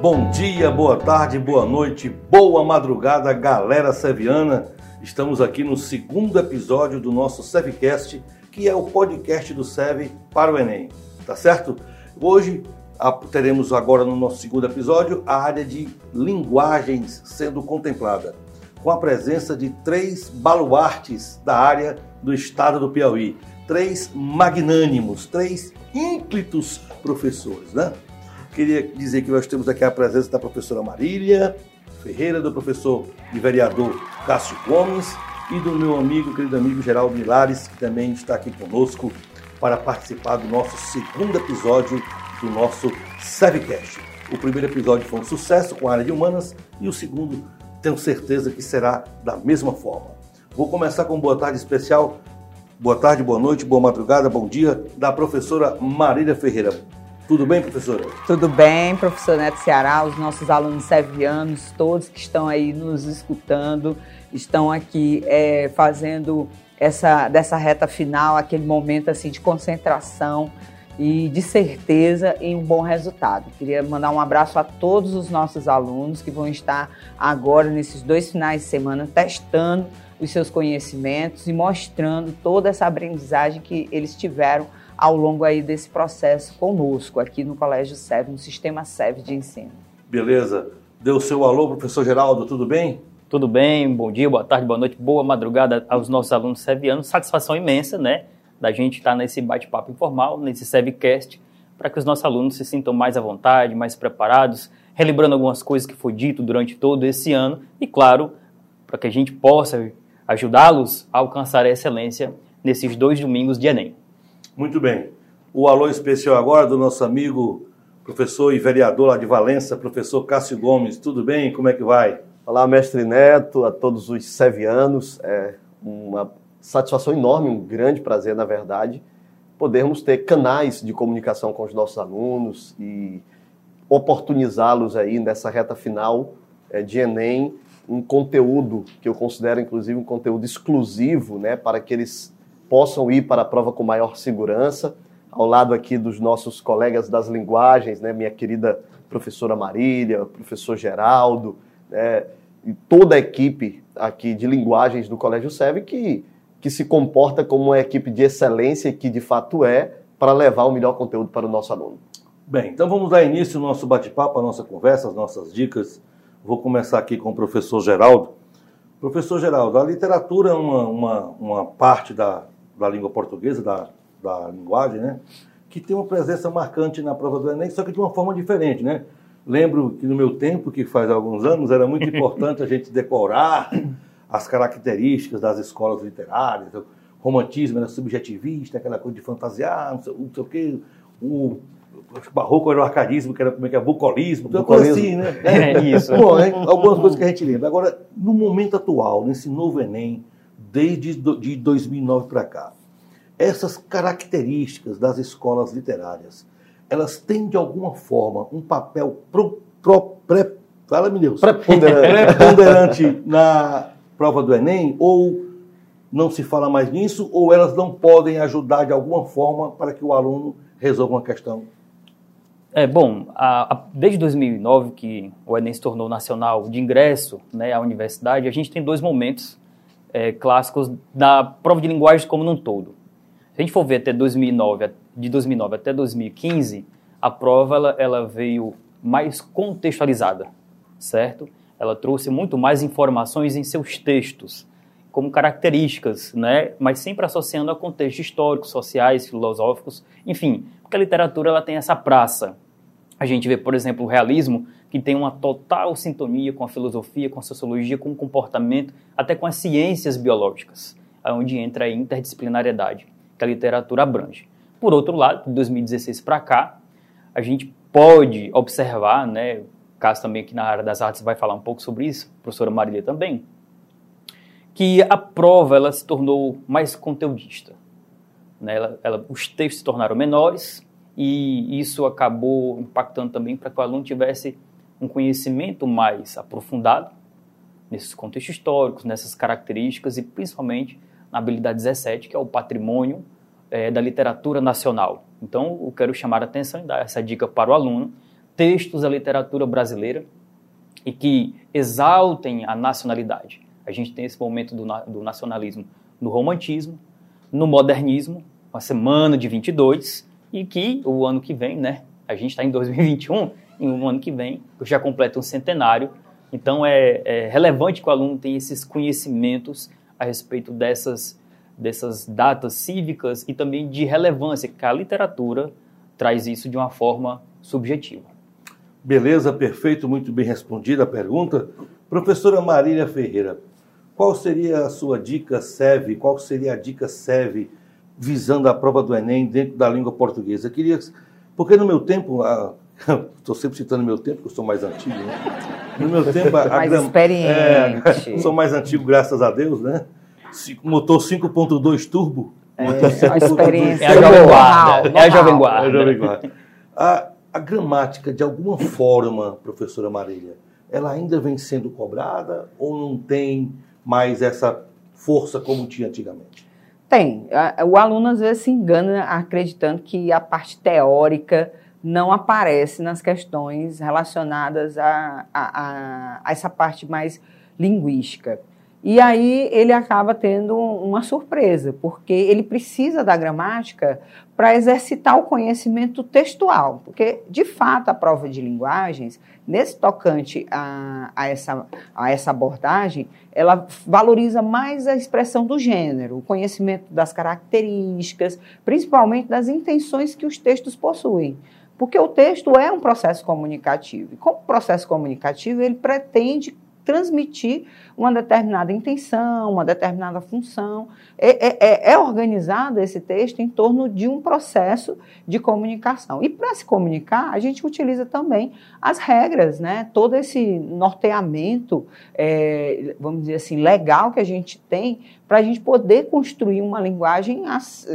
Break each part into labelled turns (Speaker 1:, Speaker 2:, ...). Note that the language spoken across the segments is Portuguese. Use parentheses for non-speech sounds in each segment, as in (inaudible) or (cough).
Speaker 1: Bom dia, boa tarde, boa noite, boa madrugada, galera seviana. Estamos aqui no segundo episódio do nosso Sevcast, que é o podcast do Sev para o Enem, tá certo? Hoje teremos agora no nosso segundo episódio a área de linguagens sendo contemplada, com a presença de três baluartes da área do estado do Piauí, três magnânimos, três ínclitos professores, né? Queria dizer que nós temos aqui a presença da professora Marília Ferreira, do professor e vereador Cássio Gomes e do meu amigo, querido amigo Geraldo Milares, que também está aqui conosco para participar do nosso segundo episódio do nosso Sevcast. O primeiro episódio foi um sucesso com a área de humanas e o segundo tenho certeza que será da mesma forma. Vou começar com boa tarde especial. Boa tarde, boa noite, boa madrugada, bom dia da professora Marília Ferreira. Tudo bem, professora?
Speaker 2: Tudo bem, professor Neto Ceará, os nossos alunos sevianos, todos que estão aí nos escutando, estão aqui é, fazendo essa dessa reta final, aquele momento assim de concentração e de certeza em um bom resultado. Queria mandar um abraço a todos os nossos alunos que vão estar agora nesses dois finais de semana testando os seus conhecimentos e mostrando toda essa aprendizagem que eles tiveram ao longo aí desse processo conosco aqui no Colégio SEV, no Sistema SEV de ensino.
Speaker 1: Beleza. Deu o seu alô, professor Geraldo, tudo bem?
Speaker 3: Tudo bem, bom dia, boa tarde, boa noite, boa madrugada aos nossos alunos sevianos. Satisfação imensa, né, da gente estar nesse bate-papo informal, nesse SEVcast, para que os nossos alunos se sintam mais à vontade, mais preparados, relembrando algumas coisas que foi dito durante todo esse ano e, claro, para que a gente possa ajudá-los a alcançar a excelência nesses dois domingos de Enem.
Speaker 1: Muito bem. O alô especial agora do nosso amigo professor e vereador lá de Valença, professor Cássio Gomes. Tudo bem? Como é que vai?
Speaker 4: Olá, mestre Neto, a todos os sevianos. É uma satisfação enorme, um grande prazer, na verdade, podermos ter canais de comunicação com os nossos alunos e oportunizá-los aí nessa reta final é, de Enem, um conteúdo que eu considero, inclusive, um conteúdo exclusivo, né, para que eles possam ir para a prova com maior segurança, ao lado aqui dos nossos colegas das linguagens, né, minha querida professora Marília, professor Geraldo, né, e toda a equipe aqui de linguagens do Colégio SEV que, que se comporta como uma equipe de excelência que de fato é para levar o melhor conteúdo para o nosso aluno.
Speaker 1: Bem, então vamos dar início ao nosso bate-papo, à nossa conversa, às nossas dicas. Vou começar aqui com o professor Geraldo. Professor Geraldo, a literatura é uma, uma, uma parte da, da língua portuguesa, da, da linguagem, né? Que tem uma presença marcante na prova do Enem, só que de uma forma diferente, né? Lembro que no meu tempo, que faz alguns anos, era muito importante a gente decorar as características das escolas literárias. O romantismo era subjetivista, aquela coisa de fantasiar, não sei, não sei o quê. O barroco era o arcadismo, que era como é que é, bucolismo, uma coisa assim, né? (laughs) É, isso. Bom, é, algumas coisas que a gente lembra. Agora, no momento atual, nesse novo Enem, desde de 2009 para cá. Essas características das escolas literárias, elas têm de alguma forma um papel pro, pro, pre, fala, Deus, preponderante. preponderante (laughs) na prova do Enem ou não se fala mais nisso ou elas não podem ajudar de alguma forma para que o aluno resolva uma questão?
Speaker 3: É bom, a, a, desde 2009 que o Enem se tornou nacional de ingresso né, à universidade, a gente tem dois momentos é, clássicos da prova de linguagem como num todo. Se a gente for ver até 2009, de 2009 até 2015, a prova ela, ela veio mais contextualizada, certo? Ela trouxe muito mais informações em seus textos, como características, né? mas sempre associando a contextos históricos, sociais, filosóficos, enfim, porque a literatura ela tem essa praça. A gente vê, por exemplo, o realismo, que tem uma total sintonia com a filosofia, com a sociologia, com o comportamento, até com as ciências biológicas, onde entra a interdisciplinariedade, que a literatura abrange. Por outro lado, de 2016 para cá, a gente pode observar, né, caso também aqui na área das artes vai falar um pouco sobre isso, a professora Marília também, que a prova ela se tornou mais conteudista. Né? Ela, ela, os textos se tornaram menores e isso acabou impactando também para que o aluno tivesse um conhecimento mais aprofundado nesses contextos históricos, nessas características e principalmente na habilidade 17, que é o patrimônio é, da literatura nacional. Então, eu quero chamar a atenção e dar essa dica para o aluno, textos da literatura brasileira e que exaltem a nacionalidade. A gente tem esse momento do, do nacionalismo no romantismo, no modernismo, uma semana de 22, e que o ano que vem, né? A gente está em 2021, e o ano que vem já completa um centenário. Então é, é relevante que o aluno tenha esses conhecimentos a respeito dessas, dessas datas cívicas e também de relevância, que a literatura traz isso de uma forma subjetiva.
Speaker 1: Beleza, perfeito, muito bem respondida a pergunta. Professora Marília Ferreira, qual seria a sua dica SEV, qual seria a dica SEV visando a prova do Enem dentro da língua portuguesa? Eu queria, porque no meu tempo, (laughs) estou sempre citando meu tempo, porque eu sou mais antigo, né? No meu tempo, a, (laughs)
Speaker 2: mais gram... experiente.
Speaker 1: É, (laughs) sou mais antigo, graças a Deus, né? Motor 5.2 turbo.
Speaker 2: É, a experiência.
Speaker 3: É a Jovem Guarda. É a Jovem Guarda. É a Jovem
Speaker 1: Guarda. A, a gramática, de alguma forma, professora Marília, ela ainda vem sendo cobrada ou não tem mais essa força como tinha antigamente?
Speaker 2: Tem. O aluno às vezes se engana acreditando que a parte teórica não aparece nas questões relacionadas a, a, a, essa parte mais linguística. E aí ele acaba tendo uma surpresa, porque ele precisa da gramática para exercitar o conhecimento textual, porque de fato a prova de linguagens, nesse tocante a, a, essa, a essa abordagem, ela valoriza mais a expressão do gênero, o conhecimento das características, principalmente das intenções que os textos possuem. Porque o texto é um processo comunicativo. E como processo comunicativo, ele pretende transmitir uma determinada intenção, uma determinada função. É, é, é, é, organizado esse texto em torno de um processo de comunicação. E para se comunicar, a gente utiliza também as regras, né? todo esse norteamento, é, vamos dizer assim, legal que a gente tem para a gente poder construir uma linguagem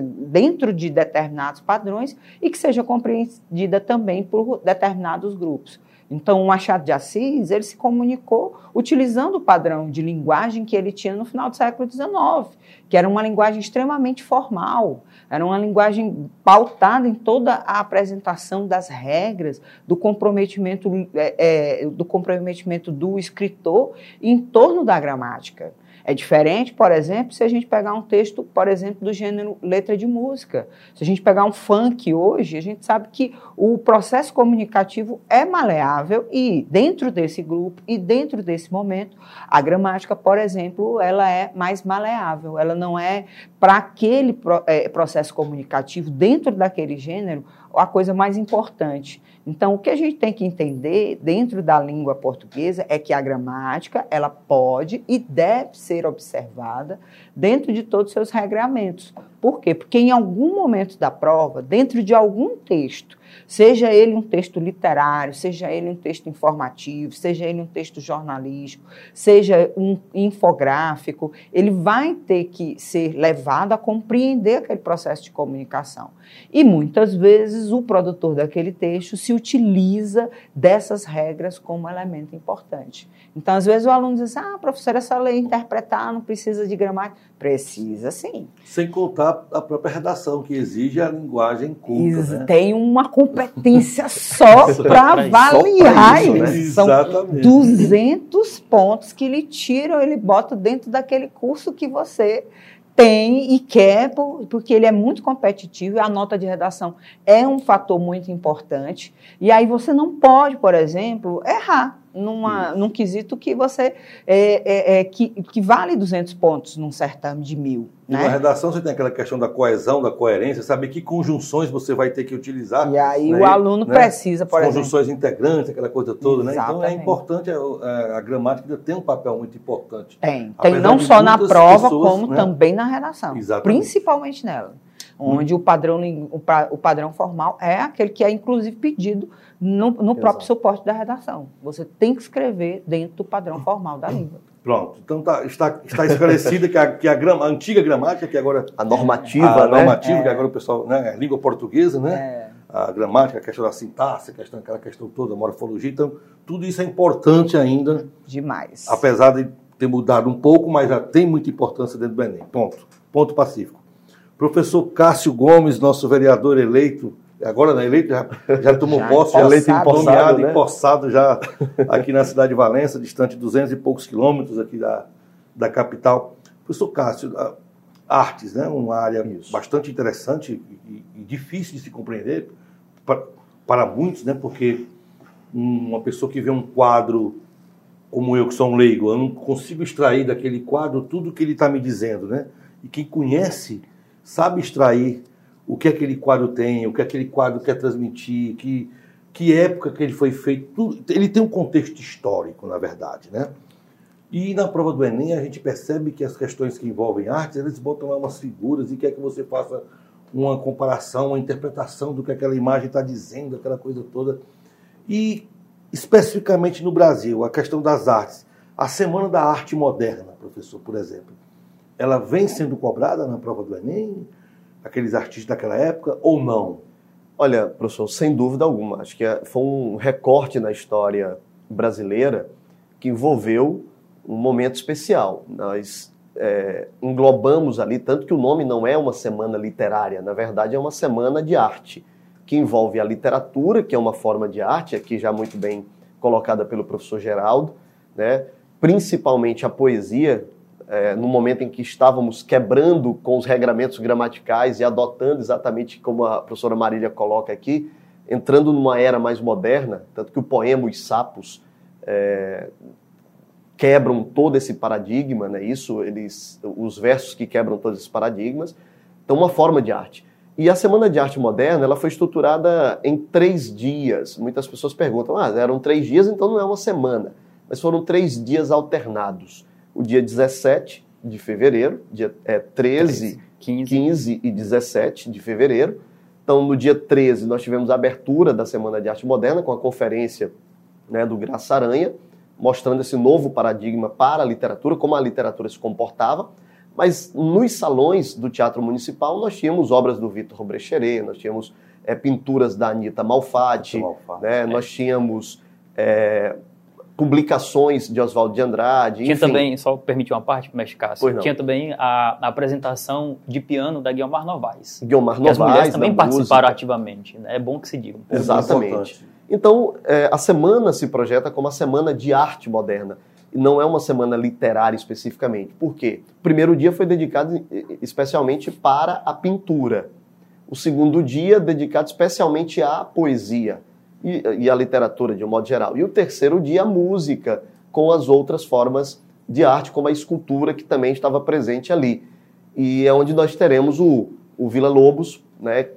Speaker 2: dentro de determinados padrões e que seja compreendida também por determinados grupos. Então, o Machado de Assis, ele se comunicou utilizando o padrão de linguagem que ele tinha no final do século XIX, que era uma linguagem extremamente formal, era uma linguagem pautada em toda a apresentação das regras, do comprometimento, é, é, do, comprometimento do escritor em torno da gramática. É diferente, por exemplo, se a gente pegar um texto, por exemplo, do gênero letra de música. Se a gente pegar um funk hoje, a gente sabe que o processo comunicativo é maleável e dentro desse grupo e dentro desse momento, a gramática, por exemplo, ela é mais maleável. Ela não é para aquele é, processo comunicativo dentro daquele gênero a coisa mais importante. Então, o que a gente tem que entender dentro da língua portuguesa é que a gramática, ela pode e deve ser observada dentro de todos os seus regramentos. Por quê? Porque em algum momento da prova, dentro de algum texto, seja ele um texto literário, seja ele um texto informativo, seja ele um texto jornalístico, seja um infográfico, ele vai ter que ser levado a compreender aquele processo de comunicação. E muitas vezes o produtor daquele texto se utiliza dessas regras como elemento importante. Então, às vezes o aluno diz: "Ah, professor, essa lei interpretar não precisa de gramática". Precisa sim.
Speaker 1: Sem contar a própria redação, que exige a linguagem culta.
Speaker 2: Né? Tem uma competência só para avaliar isso. Né? São Exatamente. 200 pontos que ele tira, ele bota dentro daquele curso que você tem e quer, porque ele é muito competitivo e a nota de redação é um fator muito importante. E aí você não pode, por exemplo, errar numa, num quesito que você é, é, é, que, que vale 200 pontos num certame de mil. Né?
Speaker 1: na redação você tem aquela questão da coesão, da coerência, saber que conjunções você vai ter que utilizar.
Speaker 2: E aí né? o aluno né? precisa, por
Speaker 1: As
Speaker 2: conjunções
Speaker 1: exemplo. integrantes, aquela coisa toda, né? Então é importante, a, é, a, gramática tem um papel muito importante.
Speaker 2: Tem, tem não só na prova, pessoas, como né? também na redação. Exatamente. Principalmente nela onde hum. o, padrão, o padrão formal é aquele que é, inclusive, pedido no, no próprio suporte da redação. Você tem que escrever dentro do padrão formal da língua.
Speaker 1: Pronto. Então tá, está, está esclarecida que, a, que a, grama, a, antiga gramática, que agora.
Speaker 4: A normativa,
Speaker 1: a,
Speaker 4: né?
Speaker 1: normativa, é. que agora o pessoal. Né, a língua portuguesa, né? É. A gramática, a questão da sintaxe, a questão, aquela questão toda, a morfologia. Então, tudo isso é importante ainda.
Speaker 2: Demais.
Speaker 1: Apesar de ter mudado um pouco, mas já tem muita importância dentro do Enem. Ponto. Ponto pacífico. Professor Cássio Gomes, nosso vereador eleito, agora né, eleito, já, já tomou
Speaker 2: Já
Speaker 1: posse, já
Speaker 2: empossado.
Speaker 1: eleito nomeado,
Speaker 4: né?
Speaker 1: empossado já aqui na cidade de Valença, distante de 200 e poucos quilômetros aqui da, da capital. Professor Cássio, artes, né, uma área
Speaker 4: Isso.
Speaker 1: bastante interessante e, e difícil de se compreender para, para muitos, né, porque uma pessoa que vê um quadro como eu, que sou um leigo, eu não consigo extrair daquele quadro tudo que ele está me dizendo, né? E quem conhece sabe extrair o que aquele quadro tem, o que aquele quadro quer transmitir, que, que época que ele foi feito. Tudo, ele tem um contexto histórico, na verdade, né? E na prova do Enem a gente percebe que as questões que envolvem artes, eles botam lá umas figuras e quer que você faça uma comparação, uma interpretação do que aquela imagem está dizendo, aquela coisa toda. E especificamente no Brasil, a questão das artes. A Semana da Arte Moderna, professor, por exemplo, ela vem sendo cobrada na prova do Enem? Aqueles artistas daquela época ou não?
Speaker 4: Olha, professor, sem dúvida alguma. Acho que é- foi um recorte na história brasileira que envolveu um momento especial. Nós é, englobamos ali, tanto que o nome não é uma semana literária, na verdade é uma semana de arte, que envolve a literatura, que é uma forma de arte, aqui já muito bem colocada pelo professor Geraldo, né? principalmente a poesia, é, no momento em que estávamos quebrando com os regramentos gramaticais e adotando exatamente como a professora Marília coloca aqui, entrando numa era mais moderna, tanto que o poema Os Sapos é, quebram todo esse paradigma, né? Isso, eles, os versos que quebram todos esses paradigmas, então uma forma de arte. E a Semana de Arte Moderna, ela foi estruturada em três dias. Muitas pessoas perguntam, ah, eram três dias, então não é uma semana. Mas foram três dias alternados. O dia 17 de fevereiro, dia é, 13,
Speaker 3: 15.
Speaker 4: 15 e 17 de fevereiro. Então, no dia 13, nós tivemos a abertura da Semana de Arte Moderna com a conferência né, do Graça Aranha, mostrando esse novo paradigma para a literatura, como a literatura se comportava. Mas nos salões do Teatro Municipal nós tínhamos obras do Vitor Brecheret, nós tínhamos é, pinturas da Anitta Malfatti,
Speaker 1: Malfatti.
Speaker 4: né, nós tínhamos é, publicações de Oswaldo de Andrade.
Speaker 3: Tinha
Speaker 4: enfim.
Speaker 3: também, só permitir uma parte, Mestre Cássio, tinha também a, a apresentação de piano da Guilmar Novaes.
Speaker 4: Guilmar
Speaker 3: Que as
Speaker 4: Novaes,
Speaker 3: mulheres também participaram
Speaker 4: música.
Speaker 3: ativamente. Né? É bom que se diga. um pouco.
Speaker 4: Exatamente. Então, é, a semana se projeta como a semana de arte moderna. E não é uma semana literária especificamente. Por quê? O primeiro dia foi dedicado especialmente para a pintura. O segundo dia dedicado especialmente à poesia e, e à literatura de um modo geral. E o terceiro dia a música, com as outras formas de arte, como a escultura que também estava presente ali. E é onde nós teremos o, o Vila Lobos, né,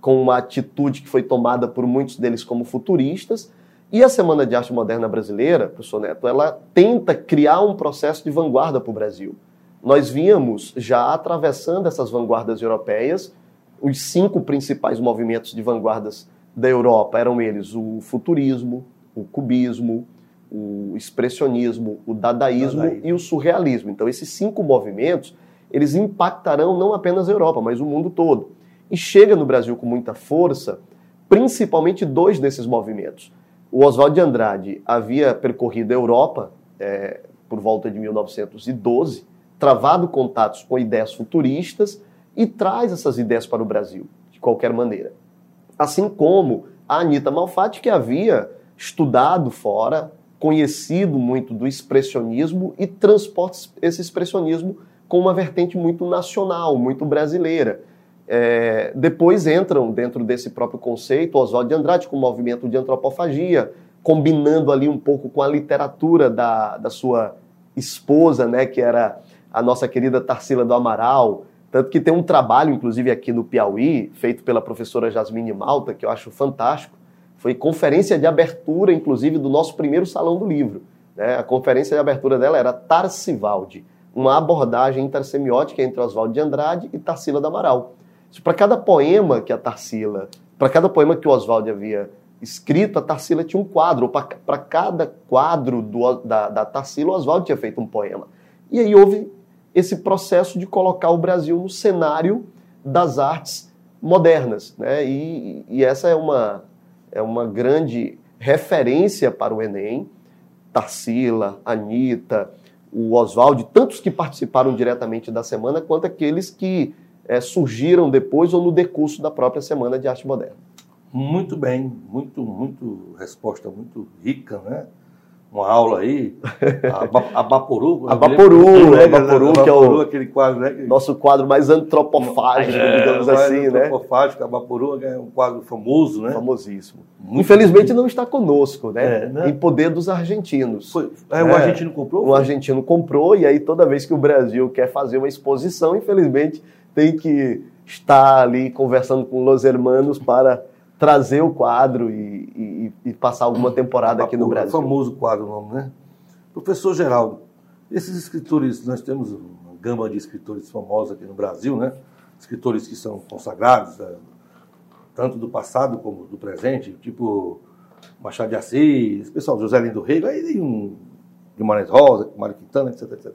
Speaker 4: com uma atitude que foi tomada por muitos deles como futuristas. E a Semana de Arte Moderna Brasileira, professor Neto, ela tenta criar um processo de vanguarda para o Brasil. Nós víamos já atravessando essas vanguardas europeias, os cinco principais movimentos de vanguardas da Europa eram eles o futurismo, o cubismo, o expressionismo, o dadaísmo,
Speaker 1: Dadaísmo.
Speaker 4: e o surrealismo. Então esses cinco movimentos, eles impactarão não apenas a Europa, mas o mundo todo. E chega no Brasil com muita força, principalmente dois desses movimentos. O Oswald de Andrade havia percorrido a Europa é, por volta de 1912, travado contatos com ideias futuristas e traz essas ideias para o Brasil, de qualquer maneira. Assim como a Anitta Malfatti, que havia estudado fora, conhecido muito do expressionismo e transporta esse expressionismo com uma vertente muito nacional, muito brasileira. É, depois entram dentro desse próprio conceito Oswald de Andrade com o movimento de antropofagia, combinando ali um pouco com a literatura da, da sua esposa, né, que era a nossa querida Tarsila do Amaral. Tanto que tem um trabalho, inclusive aqui no Piauí, feito pela professora Jasmine Malta, que eu acho fantástico. Foi conferência de abertura, inclusive, do nosso primeiro Salão do Livro. né? A conferência de abertura dela era Tarsivaldi, uma abordagem intersemiótica entre Oswaldo de Andrade e Tarsila do Amaral. Para cada poema que a Tarsila, para cada poema que o Oswaldo havia escrito, a Tarsila tinha um quadro. Para cada quadro do, da, da Tarsila, o Oswaldo tinha feito um poema. E aí houve esse processo de colocar o Brasil no cenário das artes modernas. Né? E, e essa é uma, é uma grande referência para o Enem. Tarsila, Anitta, o Oswaldo, tantos que participaram diretamente da semana, quanto aqueles que é, surgiram depois ou no decurso da própria Semana de Arte Moderna.
Speaker 1: Muito bem, muito, muito, resposta muito rica, né? Uma aula aí, a, a Baporu. (laughs)
Speaker 4: A Baporu,
Speaker 1: né?
Speaker 4: Baporu, que é o
Speaker 1: aquele quadro, né?
Speaker 4: nosso quadro mais antropofágico,
Speaker 1: É,
Speaker 4: digamos assim, né?
Speaker 1: Antropofágico, a Baporu é um quadro famoso, né?
Speaker 4: Famosíssimo.
Speaker 1: Muito
Speaker 4: Infelizmente não está conosco, né?
Speaker 1: É, né?
Speaker 4: Em poder dos argentinos.
Speaker 1: Foi, é, o
Speaker 4: É.
Speaker 1: argentino comprou?
Speaker 4: Um argentino comprou e aí toda vez que o Brasil quer fazer uma exposição, infelizmente tem que estar ali conversando com os hermanos para trazer o quadro e, e- e passar alguma temporada aqui no Brasil.
Speaker 1: famoso quadro o nome, né? Professor Geraldo, esses escritores, nós temos uma gama de escritores famosos aqui no Brasil, né? Escritores que são consagrados, né? tanto do passado como do presente, tipo Machado de Assis, pessoal, José Lindo Rego, aí tem um Guimarães Rosa, Mário Quintana, etc, etc,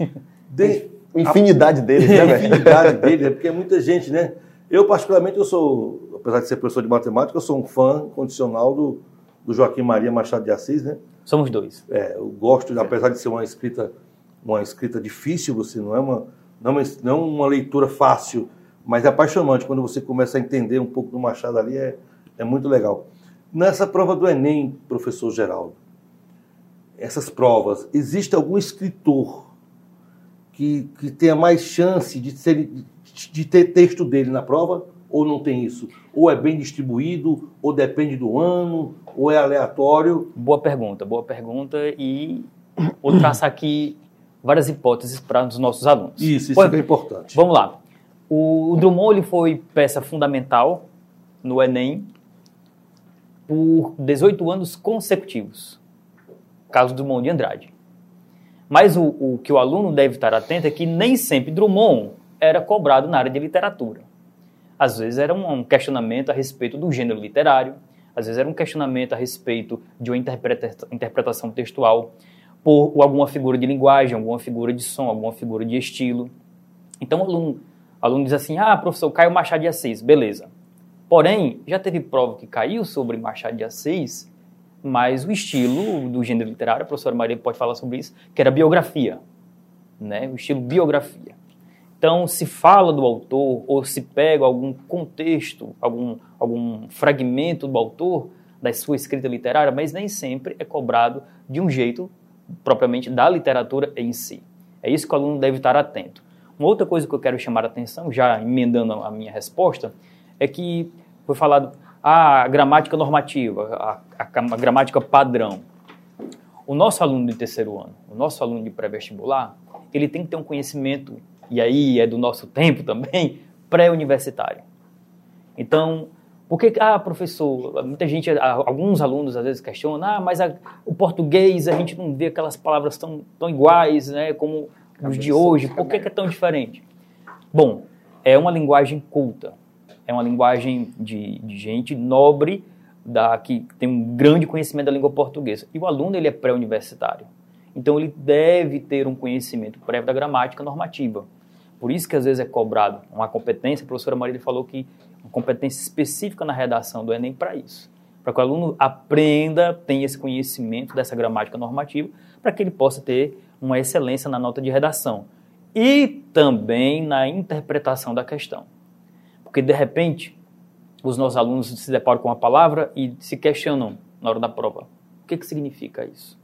Speaker 1: etc. (laughs) De,
Speaker 4: Infinidade deles, né,
Speaker 1: a
Speaker 4: velho?
Speaker 1: infinidade dele, é porque é muita gente, né? Eu, particularmente, eu sou, apesar de ser professor de matemática, eu sou um fã condicional do, do Joaquim Maria Machado de Assis, né?
Speaker 3: Somos dois.
Speaker 1: É, eu gosto, apesar de ser uma escrita, uma escrita difícil, você não é uma, não é uma, não é uma leitura fácil, mas é apaixonante. Quando você começa a entender um pouco do Machado ali, é, é muito legal. Nessa prova do Enem, professor Geraldo, essas provas, existe algum escritor que, que tenha mais chance de, ser, de ter texto dele na prova? Ou não tem isso? Ou é bem distribuído, ou depende do ano, ou é aleatório?
Speaker 3: Boa pergunta, boa pergunta. E vou traçar aqui várias hipóteses para os nossos alunos.
Speaker 1: Isso, isso
Speaker 3: Por-
Speaker 1: é importante.
Speaker 3: Vamos lá. O, o Drummond ele foi peça fundamental no Enem por 18 anos consecutivos. Caso Drummond de Andrade. Mas o, o que o aluno deve estar atento é que nem sempre Drummond era cobrado na área de literatura. Às vezes era um, questionamento a respeito do gênero literário, às vezes era um questionamento a respeito de uma interpreta- interpretação textual por alguma figura de linguagem, alguma figura de som, alguma figura de estilo. Então o aluno, o aluno diz assim: ah, professor, caiu Machado de Assis, beleza. Porém, já teve prova que caiu sobre Machado de Assis, mas o estilo do gênero literário, a professora Maria pode falar sobre isso, que era biografia, né? o estilo biografia. Então, se fala do autor ou se pega algum contexto, algum, algum fragmento do autor, da sua escrita literária, mas nem sempre é cobrado de um jeito propriamente da literatura em si. É isso que o aluno deve estar atento. Uma outra coisa que eu quero chamar a atenção, já emendando a minha resposta, é que foi falado ah, a gramática normativa, a, a, a gramática padrão. O nosso aluno de terceiro ano, o nosso aluno de pré-vestibular, ele tem que ter um conhecimento, e aí é do nosso tempo também, (laughs) pré-universitário. Então, por que, ah, professor, muita gente, alguns alunos às vezes questionam, ah, mas a- o português a gente não vê aquelas palavras tão, tão iguais, né, como os de hoje, por que, que é tão diferente? Bom, é uma linguagem culta, é uma linguagem de, de gente nobre, da, que tem um grande conhecimento da língua portuguesa. E o aluno ele é pré-universitário. Então ele deve ter um conhecimento prévio da gramática normativa. Por isso que às vezes é cobrado uma competência, a professora Marília falou que uma competência específica na redação do Enem para isso. Para que o aluno aprenda, tenha esse conhecimento dessa gramática normativa, para que ele possa ter uma excelência na nota de redação. E também na interpretação da questão. Porque de repente, os nossos alunos se deparam com uma palavra e se questionam na hora da prova. O que, que significa isso?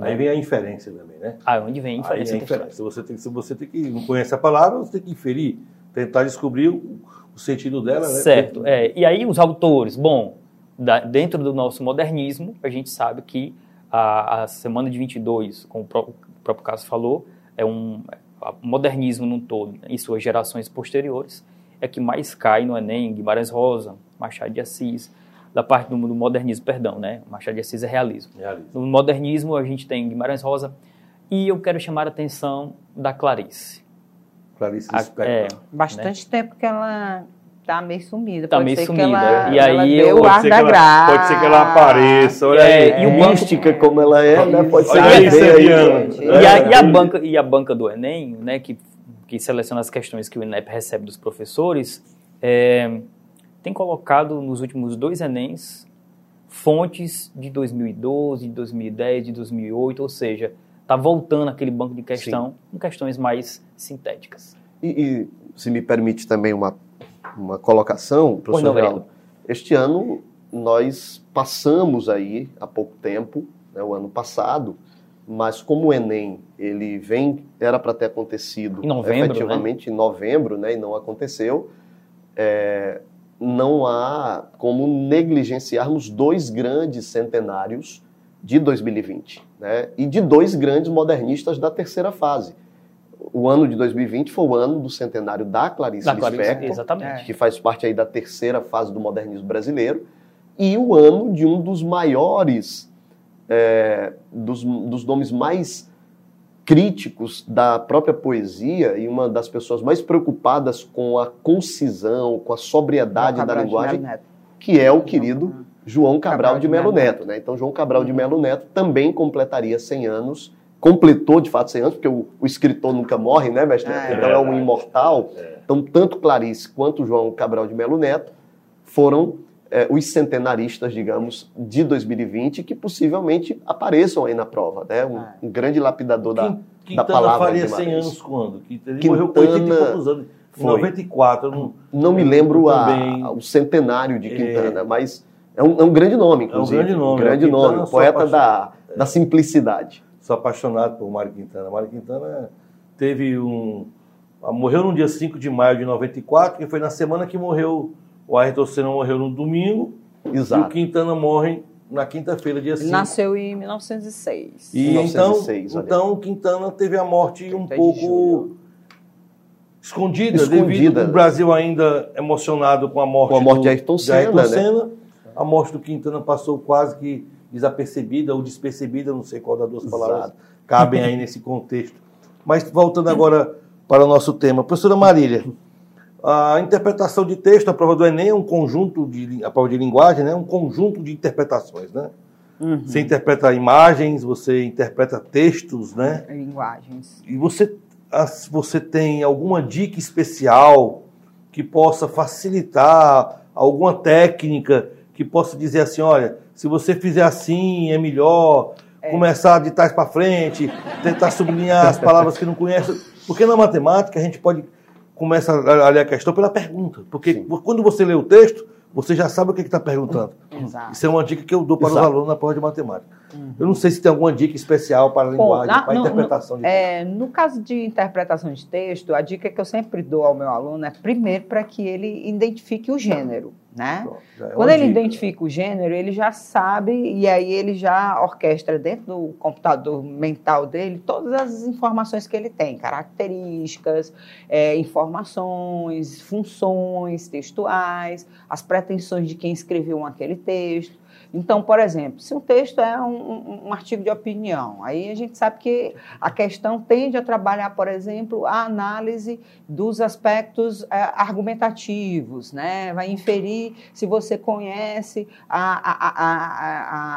Speaker 1: Aí vem a inferência também, né?
Speaker 3: Ah, onde vem a
Speaker 1: Aí
Speaker 3: inferência
Speaker 1: é a inferência. Você tem, se você tem que não conhece a palavra, você tem que inferir, tentar descobrir o, o sentido dela, né?
Speaker 3: Certo. É, e aí os autores, bom, da- dentro do nosso modernismo, a gente sabe que a, a semana de 22, como o pró- o próprio caso falou, é um modernismo num todo, em suas gerações posteriores, é que mais cai no Enem, Guimarães Rosa, Machado de Assis, da parte do, do modernismo, perdão, né? Machado de Assis é realismo.
Speaker 1: Realismo.
Speaker 3: No modernismo, a gente tem Guimarães Rosa, e eu quero chamar a atenção da Clarice.
Speaker 1: Clarice
Speaker 3: A- é,
Speaker 2: Bastante tempo que ela tá meio sumida.
Speaker 3: Tá
Speaker 2: Pode
Speaker 3: meio
Speaker 2: ser
Speaker 3: sumida,
Speaker 2: Que ela,
Speaker 3: e aí
Speaker 2: ela
Speaker 3: eu-
Speaker 2: deu o
Speaker 3: pode
Speaker 1: ser
Speaker 2: da
Speaker 1: que ela- pode ser que ela apareça, olha
Speaker 3: É,
Speaker 1: aí.
Speaker 3: e o banco-
Speaker 4: Mística como ela é, né? Pode ser
Speaker 1: aí,
Speaker 4: aí.
Speaker 3: E a,
Speaker 1: É.
Speaker 3: e a banca, e a banca do Enem, né, que, que seleciona as questões que o INEP recebe dos professores, é, tem colocado nos últimos dois Enems fontes de 2012, de 2010, de 2008, ou seja, está voltando aquele banco de questão com questões mais sintéticas.
Speaker 4: E, e se me permite também uma, uma colocação,
Speaker 3: Pois não,
Speaker 4: professor Geraldo, Este ano nós passamos aí há pouco tempo, né, o ano passado, mas como o Enem ele vem era para ter acontecido
Speaker 3: em novembro, né?
Speaker 4: efetivamente né? em novembro, né, e não aconteceu. É, não há como negligenciarmos dois grandes centenários de 2020, né, e de dois grandes modernistas da terceira fase. O ano de 2020 foi o ano do centenário da Clarice,
Speaker 3: da
Speaker 4: Lispector, que faz parte aí da terceira fase do modernismo brasileiro, e o ano de um dos maiores, é, dos, dos nomes mais críticos da própria poesia e uma das pessoas mais preocupadas com a concisão, com a sobriedade da linguagem, que é o querido João Cabral, Cabral de Melo Neto. Neto né? Então, João Cabral de Melo Neto também completaria 100 anos, completou de fato 100 anos, porque o, o escritor nunca morre, né, mestre? É, então é um imortal. É. Então, tanto Clarice quanto João Cabral de Melo Neto foram é, os centenaristas, digamos, de 2020, que possivelmente apareçam aí na prova. Né? Um, um grande lapidador da,
Speaker 1: Quintana
Speaker 4: da palavra.
Speaker 1: faria 100 anos quando? Ele Quintana morreu com 80 e poucos anos. Em 94. Não,
Speaker 4: não me lembro a, o centenário de Quintana, é, mas é um, é um, grande nome, inclusive.
Speaker 1: É um grande nome.
Speaker 4: Um grande nome, poeta da, da simplicidade.
Speaker 1: Sou apaixonado por Mário Quintana. Mário Quintana teve um... Morreu no dia 5 de maio de 94, que foi na semana que morreu o Ayrton Senna morreu no domingo Exato. e o Quintana morre na quinta-feira, dia 5.
Speaker 2: Ele nasceu em 1906.
Speaker 1: E 1906, então, então o Quintana teve a morte um pouco escondida, escondida, devido ao Brasil ainda emocionado com a morte,
Speaker 4: com a morte do, de Ayrton Senna. De Ayrton
Speaker 1: né? Senna. A morte do Quintana passou quase que desapercebida ou despercebida, não sei qual das duas palavras Exato. cabem aí nesse contexto. Mas voltando agora para o nosso tema. Professora Marília, (laughs) a interpretação de texto, a prova do Enem é um conjunto de a prova de linguagem, né? Um conjunto de interpretações, né? Uhum. Você interpreta imagens, você interpreta textos, né?
Speaker 2: Linguagens.
Speaker 1: E você, você tem alguma dica especial que possa facilitar alguma técnica que possa dizer assim, olha, se você fizer assim é melhor, é. começar de trás para frente, tentar sublinhar as palavras que não conhece, porque na matemática a gente pode começa a ler a questão pela pergunta. Porque Sim. quando você lê o texto, você já sabe o que está perguntando. Exato. Isso é uma dica que eu dou para Exato. os alunos na prova de matemática. Uhum. Eu não sei se tem alguma dica especial para a linguagem, Bom, na, para a interpretação
Speaker 2: no,
Speaker 1: de texto.
Speaker 2: É, no caso de interpretação de texto, a dica que eu sempre dou ao meu aluno é, primeiro, para que ele identifique o gênero. Né? é Quando ele dica. identifica o gênero, ele já sabe e aí ele já orquestra dentro do computador mental dele todas as informações que ele tem, características, é, informações, funções textuais, as pretensões de quem escreveu aquele texto. Então, por exemplo, se um texto é um, um, artigo de opinião, aí a gente sabe que a questão tende a trabalhar, por exemplo, a análise dos aspectos é, argumentativos, né? vai inferir se você conhece a, a,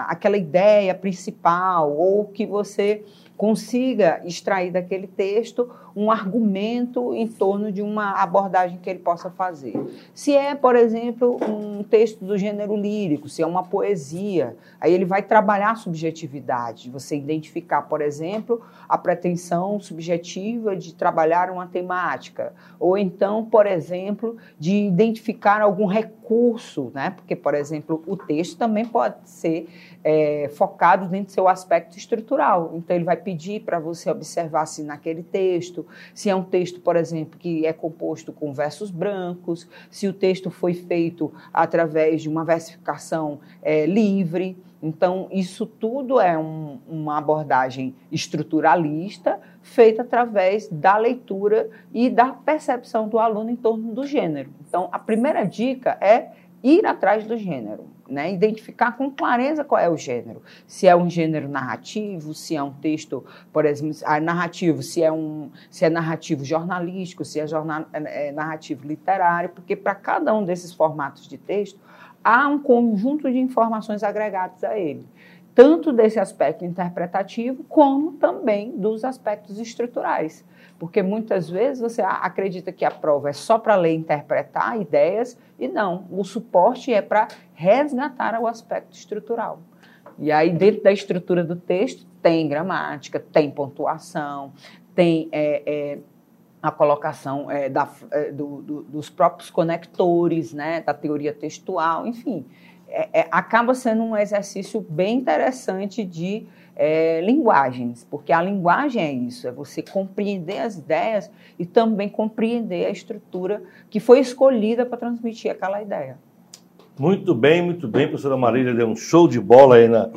Speaker 2: a, aquela ideia principal ou que você consiga extrair daquele texto um argumento em torno de uma abordagem que ele possa fazer. Se é, por exemplo, um texto do gênero lírico, se é uma poesia, aí ele vai trabalhar a subjetividade, você identificar, por exemplo, a pretensão subjetiva de trabalhar uma temática, ou então, por exemplo, de identificar algum recurso, né? Porque, por exemplo, o texto também pode ser é, focado dentro do seu aspecto estrutural. Então, ele vai pedir para você observar se naquele texto, se é um texto, por exemplo, que é composto com versos brancos, se o texto foi feito através de uma versificação é, livre. Então, isso tudo é um, uma abordagem estruturalista feita através da leitura e da percepção do aluno em torno do gênero. Então, a primeira dica é ir atrás do gênero né, identificar com clareza qual é o gênero. Se é um gênero narrativo, se é um texto, por exemplo, ah, narrativo, se é, um, se é narrativo jornalístico, se é, jornal, é, é narrativo literário, porque para cada um desses formatos de texto há um conjunto de informações agregadas a ele tanto desse aspecto interpretativo, como também dos aspectos estruturais. Porque muitas vezes você acredita que a prova é só para ler e interpretar ideias, e não, o suporte é para resgatar o aspecto estrutural. E aí, dentro da estrutura do texto, tem gramática, tem pontuação, tem é, é, a colocação é, da, é, do, do, dos próprios conectores, né, da teoria textual, enfim, é, é acaba sendo um exercício bem interessante de é, linguagens, porque a linguagem é isso, é você compreender as ideias e também compreender a estrutura que foi escolhida para transmitir aquela ideia.
Speaker 1: Muito bem, muito bem, professora Marília deu um show de bola aí na,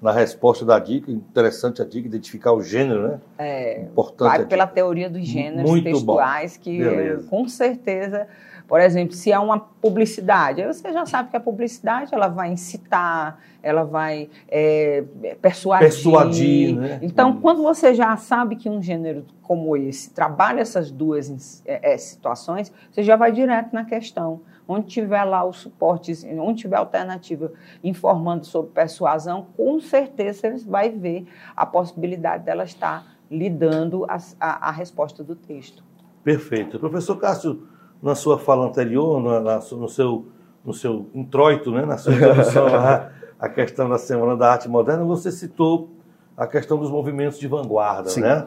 Speaker 1: na resposta da dica. Interessante a dica, identificar o gênero, né?
Speaker 2: É, Importante vai pela teoria dos gêneros Muito textuais, bom. que
Speaker 1: Beleza.
Speaker 2: com certeza, por exemplo, se é uma publicidade, você já sabe que a publicidade ela vai incitar, ela vai é, persuadir.
Speaker 1: Persuadir, né?
Speaker 2: Então, hum. quando você já sabe que um gênero como esse trabalha essas duas é, é, situações, você já vai direto na questão onde tiver lá o suporte, onde tiver alternativa informando sobre persuasão, com certeza você vai ver a possibilidade dela estar lhe dando a, a, a resposta do texto.
Speaker 1: Perfeito. Professor Cássio, na sua fala anterior, na, na, no, seu, no seu introito, né, na sua introdução à, à questão da Semana da Arte Moderna, você citou a questão dos movimentos de vanguarda, Sim. né?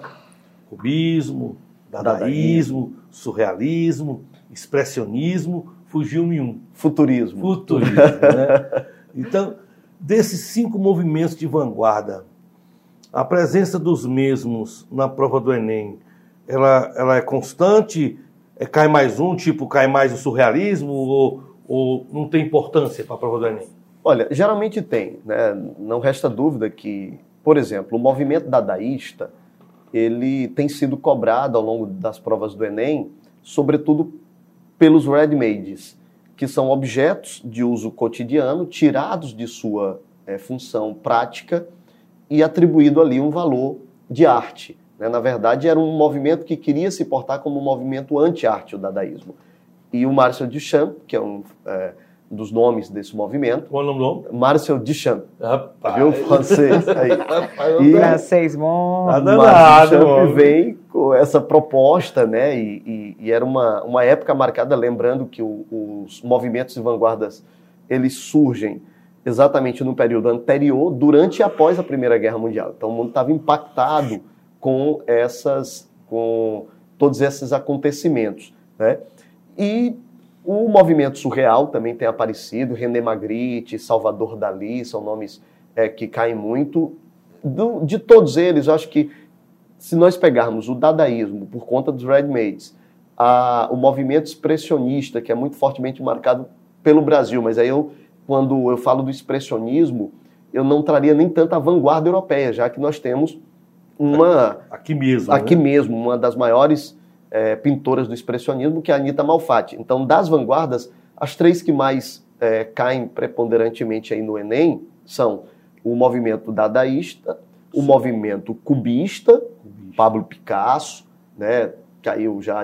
Speaker 1: Cubismo, dadaísmo, surrealismo, expressionismo, fugiu-me um.
Speaker 4: Futurismo.
Speaker 1: Futurismo, né? (laughs) Então, desses cinco movimentos de vanguarda, a presença dos mesmos na prova do Enem, ela, ela é constante? É, cai mais um, tipo, cai mais o surrealismo, ou, ou não tem importância para a prova do Enem?
Speaker 4: Olha, geralmente tem. Né? Não resta dúvida que, por exemplo, o movimento dadaísta, ele tem sido cobrado ao longo das provas do Enem, sobretudo pelos ready-mades, que são objetos de uso cotidiano tirados de sua é, função prática e atribuído ali um valor de arte. Né? Na verdade, era um movimento que queria se portar como um movimento anti-arte, o dadaísmo. E o Marcel Duchamp, que é um é, dos nomes desse movimento.
Speaker 1: Qual é o nome?
Speaker 4: Marcel Duchamp.
Speaker 1: Rapaz.
Speaker 4: Viu? Francês. Aí. (laughs)
Speaker 2: e, Francês bom.
Speaker 4: Nada Marcel Duchamp vem com essa proposta, né? E, e, e, era uma, uma época marcada, lembrando que o, os movimentos de vanguardas, eles surgem exatamente no período anterior, durante e após a Primeira Guerra Mundial. Então o mundo estava impactado com essas, com todos esses acontecimentos, né? E o movimento surreal também tem aparecido, René Magritte, Salvador Dali, são nomes é, que caem muito. Do, de todos eles, eu acho que se nós pegarmos o dadaísmo por conta dos Redmades, a, o movimento expressionista, que é muito fortemente marcado pelo Brasil, mas aí eu, quando eu falo do expressionismo, eu não traria nem tanto a vanguarda europeia, já que nós temos uma.
Speaker 1: Aqui mesmo.
Speaker 4: Aqui
Speaker 1: né?
Speaker 4: mesmo, uma das maiores é, pintoras do expressionismo, que é a Anita Malfatti. Então, das vanguardas, as três que mais é, caem preponderantemente aí no Enem são o movimento dadaísta, o movimento cubista, cubista. Pablo Picasso, né, caiu já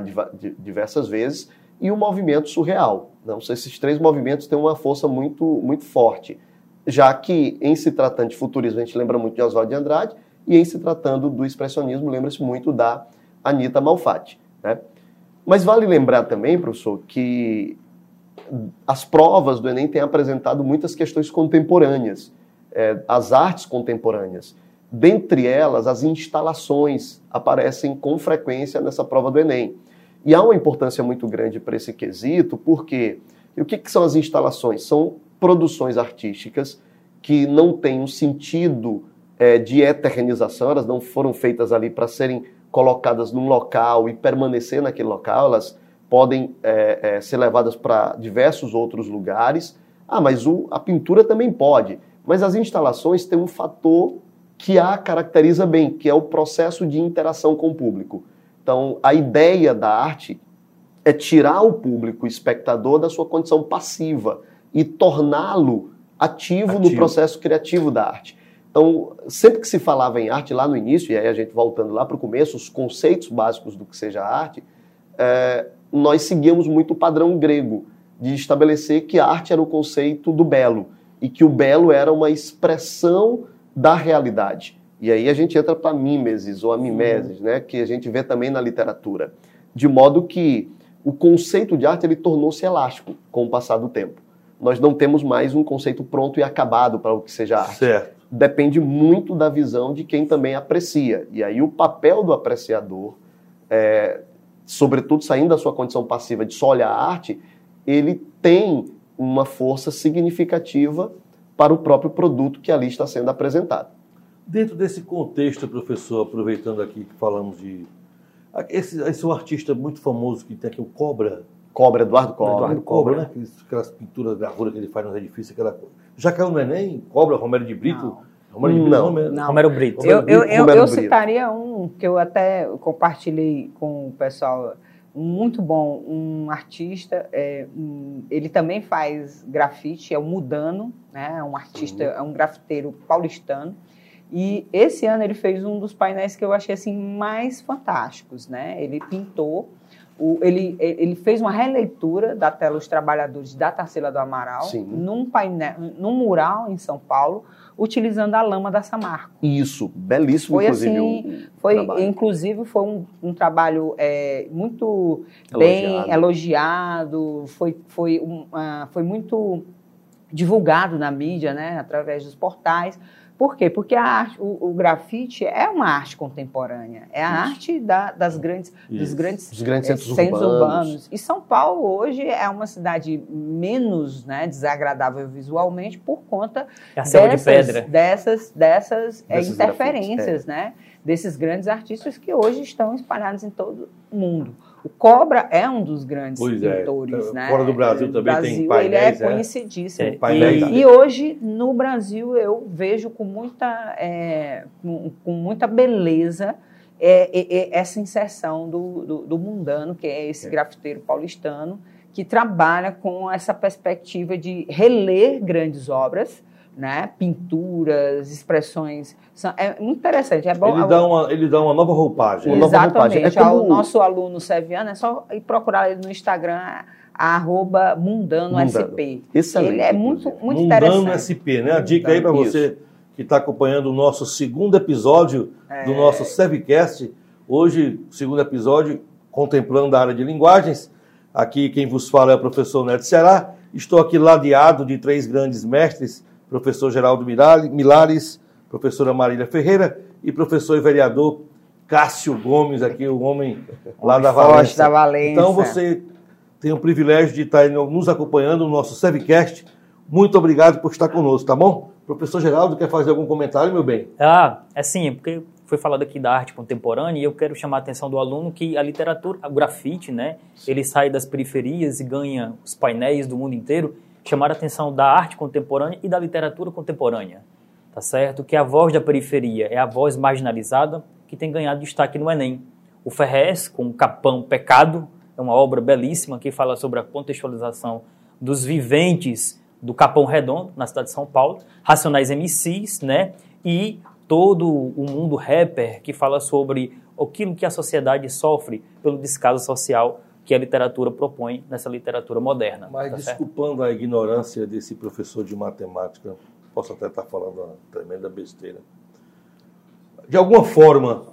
Speaker 4: diversas vezes, e o movimento surreal. Não, esses três movimentos têm uma força muito, muito forte, já que, em se tratando de futurismo, a gente lembra muito de Oswald de Andrade, e em se tratando do expressionismo, lembra-se muito da Anita Malfatti. Né? Mas vale lembrar também, professor, que as provas do Enem têm apresentado muitas questões contemporâneas, é, as artes contemporâneas. Dentre elas, as instalações aparecem com frequência nessa prova do Enem. E há uma importância muito grande para esse quesito, porque e o que, que são as instalações? São produções artísticas que não têm um sentido é, de eternização, elas não foram feitas ali para serem colocadas num local e permanecer naquele local, elas podem é, é, ser levadas para diversos outros lugares. Ah, mas o, a pintura também pode. Mas as instalações têm um fator que a caracteriza bem, que é o processo de interação com o público. Então, a ideia da arte é tirar o público, o espectador, da sua condição passiva e torná-lo ativo, ativo no processo criativo da arte. Então, sempre que se falava em arte lá no início, e aí a gente voltando lá para o começo, os conceitos básicos do que seja arte, é, nós seguíamos muito o padrão grego, de estabelecer que a arte era o conceito do belo, e que o belo era uma expressão da realidade. E aí a gente entra para a mimesis, ou a mimesis, né, que a gente vê também na literatura. De modo que o conceito de arte ele tornou-se elástico com o passar do tempo. Nós não temos mais um conceito pronto e acabado para o que seja arte.
Speaker 1: Certo
Speaker 4: depende muito da visão de quem também aprecia. E aí o papel do apreciador é, sobretudo saindo da sua condição passiva de só olhar a arte, ele tem uma força significativa para o próprio produto que ali está sendo apresentado.
Speaker 1: Dentro desse contexto, professor, aproveitando aqui que falamos de. Esse, esse é um artista muito famoso que tem aqui, o Cobra.
Speaker 4: Cobra, Eduardo Cobra.
Speaker 1: Eduardo Cobra, né? Aquelas, aquelas pinturas, gravura que ele faz nos edifícios, aquela coisa. Já caiu no Enem? Cobra, Romero de Brito?
Speaker 2: Não.
Speaker 1: Romero de Brito,
Speaker 4: Não.
Speaker 1: Romero-
Speaker 2: Não.
Speaker 3: Romero Brito.
Speaker 2: Eu, eu, eu,
Speaker 4: Romero
Speaker 2: eu
Speaker 4: Brito.
Speaker 2: citaria um que eu até compartilhei com o pessoal, um muito bom, um artista, é, um- ele também faz grafite, é o Mudano, né, é um artista, é um grafiteiro paulistano, e esse ano ele fez um dos painéis que eu achei assim mais fantásticos, né? Ele pintou, o- ele, ele fez uma releitura da tela Os Trabalhadores da Tarsila do Amaral,
Speaker 4: Sim.
Speaker 2: num painel, num mural em São Paulo, utilizando a lama da Samarco.
Speaker 4: Isso, belíssimo,
Speaker 2: Foi
Speaker 4: inclusive.
Speaker 2: assim,
Speaker 4: o
Speaker 2: Foi,
Speaker 4: trabalho.
Speaker 2: inclusive, foi um, um trabalho é, muito bem elogiado, foi, foi, um, ah, foi muito divulgado na mídia, né, através dos portais. Por quê? Porque a arte, o, o grafite é uma arte contemporânea, é a arte da- das grandes, dos
Speaker 1: Isso.
Speaker 2: grandes
Speaker 4: Os grandes
Speaker 2: é,
Speaker 4: centros, urbanos.
Speaker 2: E São Paulo hoje é uma cidade menos né, desagradável visualmente por conta
Speaker 3: É selva de
Speaker 2: dessas,
Speaker 3: pedra.
Speaker 2: dessas, dessas, é,
Speaker 4: Desses
Speaker 2: interferências, né? Desses grandes artistas que hoje estão espalhados em todo o mundo. O Cobra é um dos grandes
Speaker 1: Pois é.
Speaker 2: pintores, né?
Speaker 1: Fora do Brasil também tem
Speaker 2: Brasil,
Speaker 1: painéis,
Speaker 2: Ele é
Speaker 1: é.
Speaker 2: conhecidíssimo.
Speaker 3: É,
Speaker 1: painéis.
Speaker 2: E, e hoje, no Brasil, eu vejo com muita, é, com, com muita beleza é, é, é, essa inserção do, do, do mundano, que é esse grafiteiro paulistano, que trabalha com essa perspectiva de reler grandes obras, né? pinturas, expressões. São- É muito interessante. É bom,
Speaker 1: Ele dá, uma, ele dá uma nova roupagem.
Speaker 4: Uma nova roupagem.
Speaker 2: Exatamente.
Speaker 4: É como-
Speaker 2: O nosso aluno Seviano é só ir procurar ele no Instagram, arroba mundano,
Speaker 4: Mundano.
Speaker 2: SP.
Speaker 4: Excelente,
Speaker 2: Ele é muito, muito
Speaker 1: Mundano
Speaker 2: interessante.
Speaker 1: SP, né? A dica aí para
Speaker 4: Isso.
Speaker 1: você que está acompanhando o nosso segundo episódio
Speaker 2: É.
Speaker 1: do nosso Sevcast. Hoje, segundo episódio, contemplando a área de linguagens. Aqui quem vos fala é o professor Neto Ceará. Estou aqui ladeado de três grandes mestres, professor Geraldo Milares, professora Marília Ferreira e professor e vereador Cássio Gomes, aqui o homem lá da
Speaker 2: Forte
Speaker 1: Valência.
Speaker 2: da Valência.
Speaker 1: Então você tem o privilégio de estar nos acompanhando no nosso Sevcast. Muito obrigado por estar conosco, tá bom? Professor Geraldo, quer fazer algum comentário, meu bem?
Speaker 3: Ah, é sim, porque foi falado aqui da arte contemporânea e eu quero chamar a atenção do aluno que a literatura, o grafite, né, ele sai das periferias e ganha os painéis do mundo inteiro, chamar a atenção da arte contemporânea e da literatura contemporânea, tá certo? Que a voz da periferia é a voz marginalizada que tem ganhado destaque no Enem. O Ferrez, com o Capão Pecado, é uma obra belíssima que fala sobre a contextualização dos viventes do Capão Redondo, na cidade de São Paulo, Racionais MCs, né? E todo o mundo rapper que fala sobre aquilo que a sociedade sofre pelo descaso social que a literatura propõe nessa literatura moderna.
Speaker 1: Mas
Speaker 3: tá certo?
Speaker 1: desculpando a ignorância desse professor de matemática, posso até estar falando uma tremenda besteira. De alguma forma,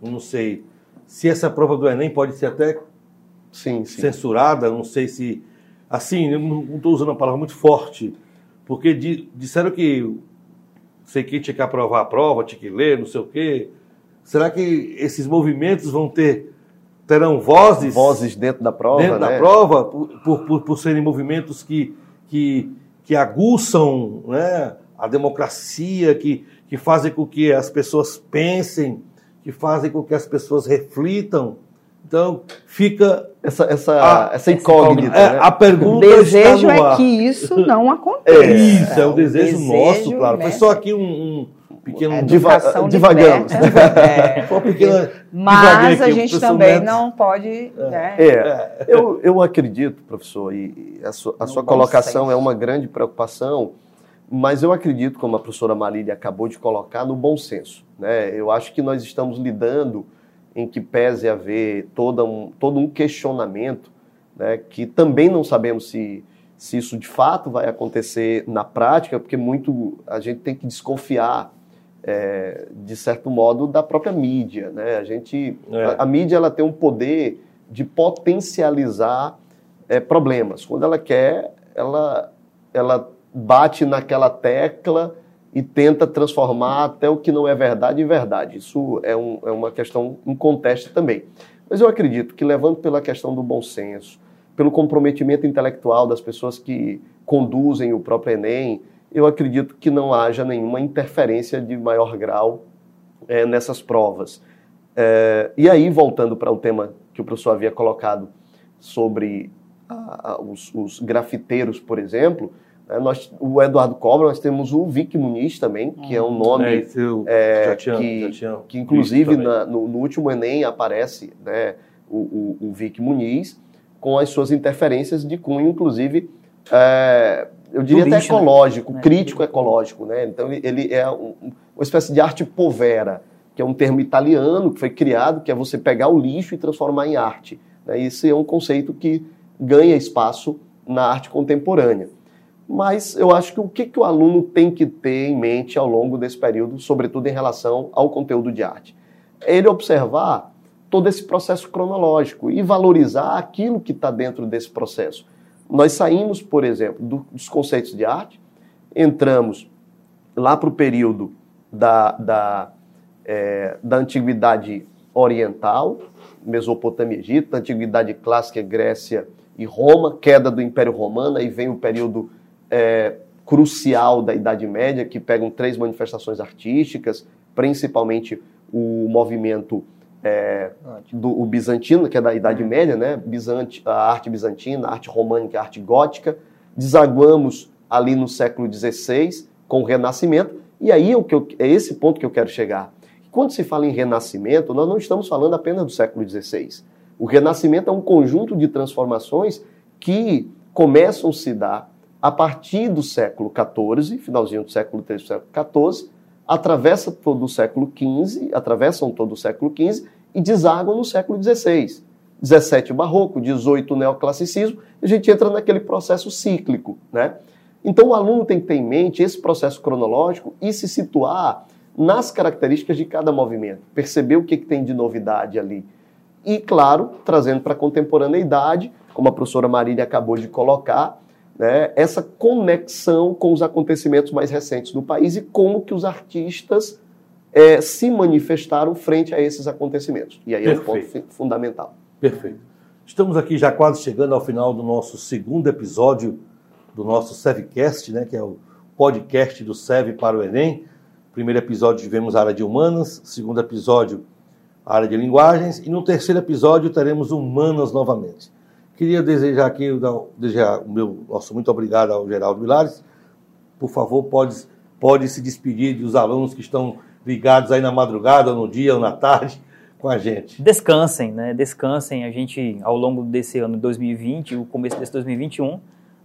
Speaker 1: não sei, se essa prova do Enem pode ser até
Speaker 4: Sim, sim.
Speaker 1: censurada, não sei se. Assim, eu não estou usando uma palavra muito forte, porque di- disseram que sei que tinha que aprovar a prova, tinha que ler, não sei o quê. Será que esses movimentos vão ter terão vozes,
Speaker 4: Vozes dentro da prova,
Speaker 1: dentro
Speaker 4: né?
Speaker 1: da prova por, por, por, serem movimentos que, que, que aguçam né, a democracia, que, que fazem com que as pessoas pensem, que fazem com que as pessoas reflitam? Então, fica
Speaker 4: Essa, essa,
Speaker 1: Ah,
Speaker 4: essa incógnita,
Speaker 1: é,
Speaker 4: né?
Speaker 1: a
Speaker 2: O
Speaker 1: pergunta
Speaker 2: desejo
Speaker 1: está no
Speaker 2: é que isso não (laughs) aconteça.
Speaker 1: Isso, é o
Speaker 2: o
Speaker 1: desejo, nosso, claro.
Speaker 2: né?
Speaker 1: Foi só aqui um, um pequeno.
Speaker 2: É,
Speaker 4: Diva- divagamos.
Speaker 2: liberta, (laughs) é.
Speaker 1: Foi uma pequena.
Speaker 2: Mas a gente também não pode. né,
Speaker 4: É, eu, eu acredito, professor, e a sua, a sua colocação
Speaker 2: senso.
Speaker 4: é uma grande preocupação, mas eu acredito, como a professora Marília acabou de colocar, no bom senso. Né? Eu acho que nós estamos lidando em que pese haver toda um, todo um questionamento, né, que também não sabemos se, se isso de fato vai acontecer na prática, porque muito a gente tem que desconfiar é, de certo modo, da própria mídia. Né? A, gente,
Speaker 1: É.
Speaker 4: a, a mídia ela tem um poder de potencializar é, problemas. Quando ela quer, ela, ela bate naquela tecla e tenta transformar até o que não é verdade em verdade. Isso é, um, é uma questão inconteste também. Mas eu acredito que, levando pela questão do bom senso, pelo comprometimento intelectual das pessoas que conduzem o próprio Enem, eu acredito que não haja nenhuma interferência de maior grau é, nessas provas. É, e aí, voltando para o tema que o professor havia colocado sobre a, a, os, os, grafiteiros, por exemplo, né, nós, o Eduardo Cobra, nós temos o Vic Muniz também, que é um hum. nome é, é, tinha, que, que, inclusive, na, no, no, último Enem aparece né, o, o, o, Vic Muniz com as suas interferências de cunho, inclusive, é, eu diria até né? ecológico, né? crítico ecológico. Né? Então, ele é um, uma espécie de arte povera, que é um termo italiano que foi criado, que é você pegar o lixo e transformar em arte. Né? Esse é um conceito que ganha espaço na arte contemporânea. Mas eu acho que o que, que o aluno tem que ter em mente ao longo desse período, sobretudo em relação ao conteúdo de arte? É ele observar todo esse processo cronológico e valorizar aquilo que está dentro desse processo. Nós saímos, por exemplo, do, dos conceitos de arte, entramos lá para o período da, da é, da antiguidade oriental, Mesopotâmia, Egito, antiguidade clássica, Grécia e Roma, queda do Império Romano, aí vem o período é, crucial da Idade Média, que pegam três manifestações artísticas, principalmente o movimento é, do o bizantino, que é da Idade uhum. Média, né? Bizante, a arte bizantina, a arte românica, a arte gótica. Desaguamos ali no século XVI com o Renascimento. E aí é, o que eu, é esse ponto que eu quero chegar. Quando se fala em renascimento, nós não estamos falando apenas do século XVI. O renascimento é um conjunto de transformações que começam a se dar a partir do século XIV, finalzinho do século XIII, século XIV, atravessa todo o século XV, atravessam todo o século XV e desaguam no século XVI. 17 barroco, 18 neoclassicismo, a gente entra naquele processo cíclico, né? Então o aluno tem que ter em mente esse processo cronológico e se situar nas características de cada movimento, perceber o que, que tem de novidade ali. E, claro, trazendo para a contemporaneidade, como a professora Marília acabou de colocar, né, essa conexão com os acontecimentos mais recentes do país e como que os artistas é, se manifestaram frente a esses acontecimentos. E aí Perfeito. é um ponto fundamental.
Speaker 1: Perfeito. Estamos aqui já quase chegando ao final do nosso segundo episódio do nosso SEVcast, né, que é o podcast do SEV para o Enem. Primeiro episódio tivemos a área de humanas, segundo episódio a área de linguagens e no terceiro episódio teremos humanas novamente. Queria desejar aqui, desejar o meu nosso muito obrigado ao Geraldo Vilares. Por favor, pode, pode se despedir dos alunos que estão ligados aí na madrugada, no dia ou na tarde (laughs) com a gente.
Speaker 3: Descansem, né? Descansem. A gente, ao longo desse ano 2020, o começo desse 2021,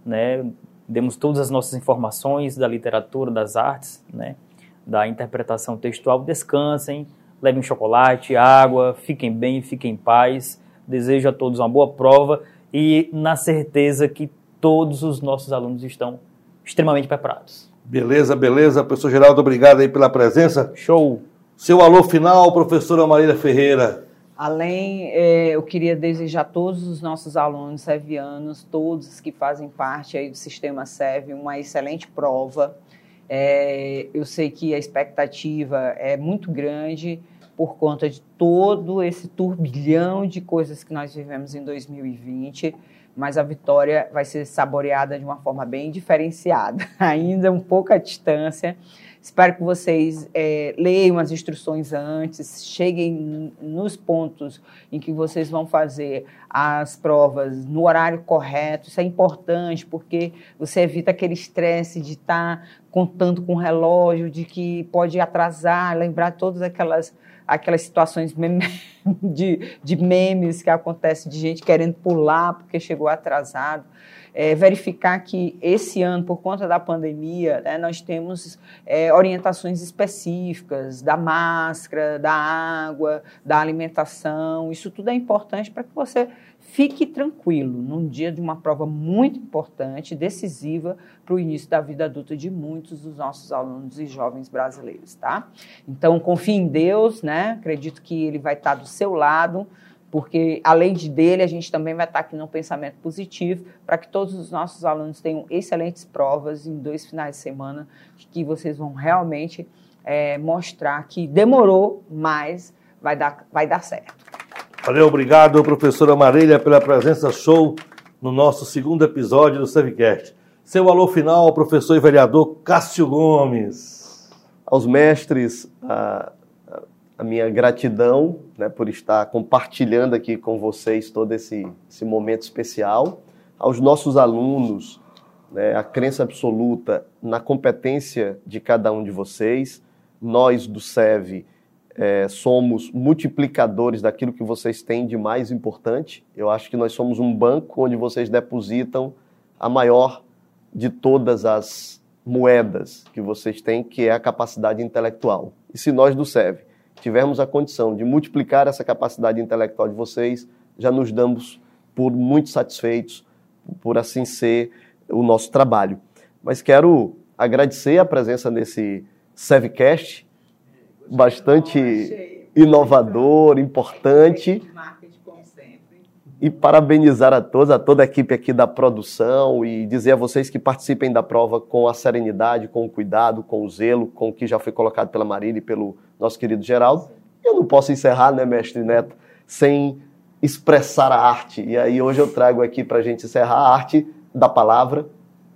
Speaker 3: né? Demos todas as nossas informações da literatura, das artes, né? da interpretação textual, descansem, levem chocolate, água, fiquem bem, fiquem em paz. Desejo a todos uma boa prova e na certeza que todos os nossos alunos estão extremamente preparados.
Speaker 1: Beleza, beleza. Professor Geraldo, obrigado aí pela presença.
Speaker 3: Show.
Speaker 1: Seu alô final, professora Marília Ferreira.
Speaker 2: Além, eh, eu queria desejar a todos os nossos alunos sevianos, todos que fazem parte aí do sistema SEV, uma excelente prova. É, eu sei que a expectativa é muito grande por conta de todo esse turbilhão de coisas que nós vivemos em 2020, mas a vitória vai ser saboreada de uma forma bem diferenciada, (laughs) ainda um pouco à distância. Espero que vocês é, leiam as instruções antes, cheguem nos pontos em que vocês vão fazer as provas no horário correto. Isso é importante porque você evita aquele estresse de estar contando com o relógio, de que pode atrasar, lembrar todas aquelas aquelas situações (laughs) de, de memes que acontecem de gente querendo pular porque chegou atrasado é, verificar que esse ano, por conta da pandemia, né, nós temos é, orientações específicas da máscara, da água, da alimentação. Isso tudo é importante para que você fique tranquilo num dia de uma prova muito importante, decisiva para o início da vida adulta de muitos dos nossos alunos e jovens brasileiros, tá? Então, confie em Deus, né? Acredito que Ele vai estar do seu lado porque além de dele, a gente também vai estar aqui no pensamento positivo para que todos os nossos alunos tenham excelentes provas em dois finais de semana, que vocês vão realmente é, mostrar que demorou, mas vai dar, vai dar certo.
Speaker 1: Valeu, obrigado, professora Marília, pela presença show no nosso segundo episódio do Savcast. Seu alô final ao professor e vereador Cássio Gomes.
Speaker 4: Aos mestres, a, a minha gratidão né, por estar compartilhando aqui com vocês todo esse, esse momento especial. Aos nossos alunos, né, a crença absoluta na competência de cada um de vocês. Nós do SEV é, somos multiplicadores daquilo que vocês têm de mais importante. Eu acho que nós somos um banco onde vocês depositam a maior de todas as moedas que vocês têm, que é a capacidade intelectual. E se nós do SEV tivermos a condição de multiplicar essa capacidade intelectual de vocês, já nos damos por muito satisfeitos, por assim ser o nosso trabalho. Mas quero agradecer a presença nesse Sevcast, bastante inovador, importante. E parabenizar a todos, a toda a equipe aqui da produção e dizer a vocês que participem da prova com a serenidade, com o cuidado, com o zelo, com o que já foi colocado pela Marília e pelo nosso querido Geraldo. Eu não posso encerrar, né, mestre Neto, sem expressar a arte. E aí hoje eu trago aqui para a gente encerrar a arte da palavra,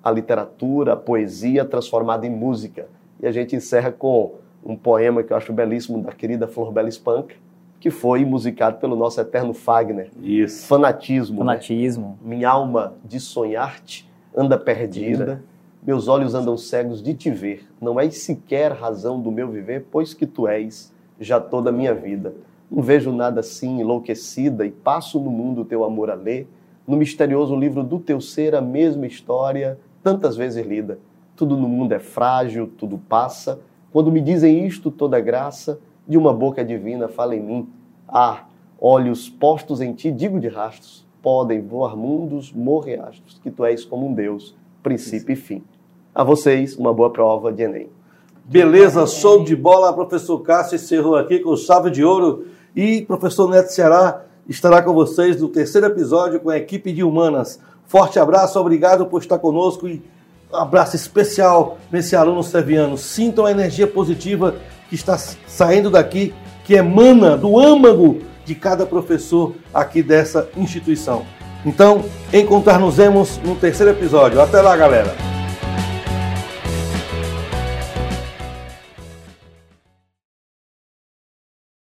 Speaker 4: a literatura, a poesia transformada em música. E a gente encerra com um poema que eu acho belíssimo da querida Flor Bela Espanca, que foi musicado pelo nosso eterno Fagner.
Speaker 1: Isso.
Speaker 4: Fanatismo.
Speaker 3: Né? Fanatismo.
Speaker 4: Né? Minha alma de sonhar-te anda perdida, meus olhos andam cegos de te ver. Não és sequer razão do meu viver, pois que tu és já toda a minha vida. Não vejo nada assim enlouquecida e passo no mundo o teu amor a ler no misterioso livro do teu ser a mesma história, tantas vezes lida. Tudo no mundo é frágil, tudo passa. Quando me dizem isto, toda graça de uma boca divina fala em mim. Ah, olhos postos em ti, digo de rastros, podem voar mundos, morrer astros, que tu és como um Deus, princípio e fim. A vocês, uma boa prova de Enem.
Speaker 1: Beleza, show de bola. Professor Cássio encerrou aqui com chave de ouro. E professor Neto Ceará, estará com vocês no terceiro episódio com a equipe de humanas. Forte abraço, obrigado por estar conosco e um abraço especial nesse aluno serviano. Sintam a energia positiva que está saindo daqui, que emana do âmago de cada professor aqui dessa instituição. Então, encontrar-nos no terceiro episódio. Até lá, galera!